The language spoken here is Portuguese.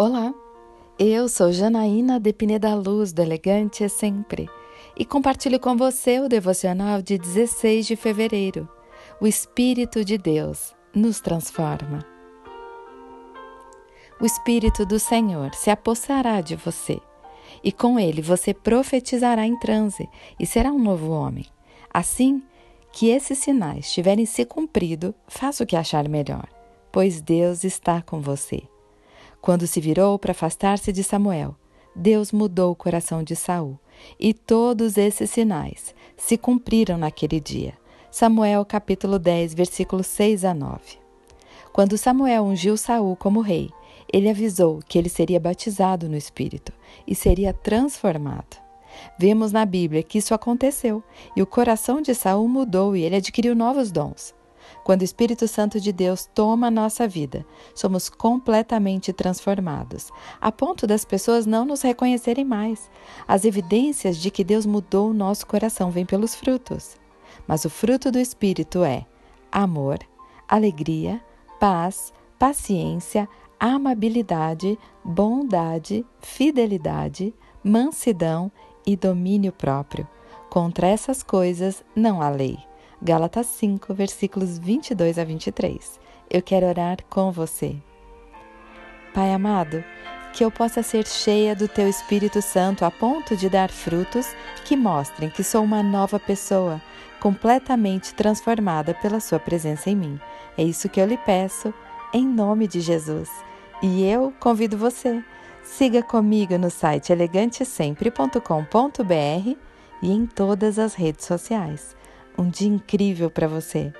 Olá, eu sou Janaína de Pineda Luz, do Elegante é Sempre, e compartilho com você o devocional de 16 de fevereiro. O Espírito de Deus nos transforma. O Espírito do Senhor se apossará de você, e com ele você profetizará em transe e será um novo homem. Assim que esses sinais tiverem se cumprido, faça o que achar melhor, pois Deus está com você. Quando se virou para afastar-se de Samuel, Deus mudou o coração de Saul, e todos esses sinais se cumpriram naquele dia. Samuel capítulo 10, versículos 6 a 9. Quando Samuel ungiu Saul como rei, ele avisou que ele seria batizado no Espírito e seria transformado. Vemos na Bíblia que isso aconteceu, e o coração de Saul mudou e ele adquiriu novos dons. Quando o Espírito Santo de Deus toma a nossa vida, somos completamente transformados, a ponto das pessoas não nos reconhecerem mais. As evidências de que Deus mudou o nosso coração vêm pelos frutos. Mas o fruto do Espírito é amor, alegria, paz, paciência, amabilidade, bondade, fidelidade, mansidão e domínio próprio. Contra essas coisas não há lei. Gálatas 5, versículos 22 a 23. Eu quero orar com você. Pai amado, que eu possa ser cheia do Teu Espírito Santo a ponto de dar frutos que mostrem que sou uma nova pessoa, completamente transformada pela Sua presença em mim. É isso que eu lhe peço, em nome de Jesus. E eu convido você. Siga comigo no site elegantesempre.com.br e em todas as redes sociais. Um dia incrível para você!